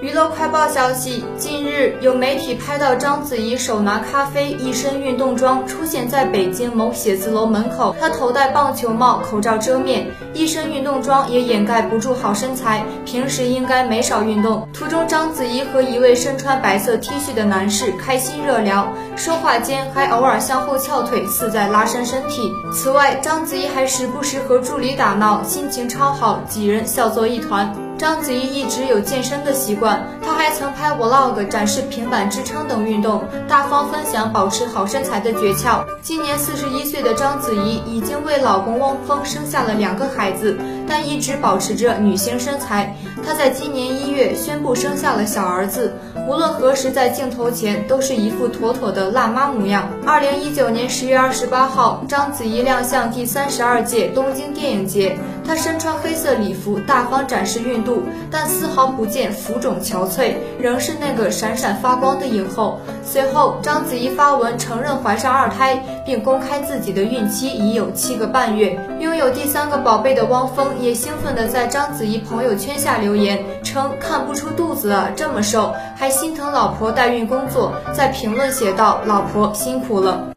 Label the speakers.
Speaker 1: 娱乐快报消息：近日，有媒体拍到章子怡手拿咖啡，一身运动装出现在北京某写字楼门口。她头戴棒球帽，口罩遮面，一身运动装也掩盖不住好身材。平时应该没少运动。途中，章子怡和一位身穿白色 T 恤的男士开心热聊，说话间还偶尔向后翘腿，似在拉伸身体。此外，章子怡还时不时和助理打闹，心情超好，几人笑作一团。章子怡一直有健身的习惯，她还曾拍 vlog 展示平板支撑等运动，大方分享保持好身材的诀窍。今年四十一岁的章子怡已经为老公汪峰生下了两个孩子，但一直保持着女星身材。她在今年一月宣布生下了小儿子，无论何时在镜头前都是一副妥妥的辣妈模样。二零一九年十月二十八号，章子怡亮相第三十二届东京电影节，她身穿黑色礼服，大方展示孕肚。但丝毫不见浮肿憔悴，仍是那个闪闪发光的影后。随后，章子怡发文承认怀上二胎，并公开自己的孕期已有七个半月。拥有第三个宝贝的汪峰也兴奋地在章子怡朋友圈下留言称：“看不出肚子啊，这么瘦，还心疼老婆代孕工作。”在评论写道：“老婆辛苦了。”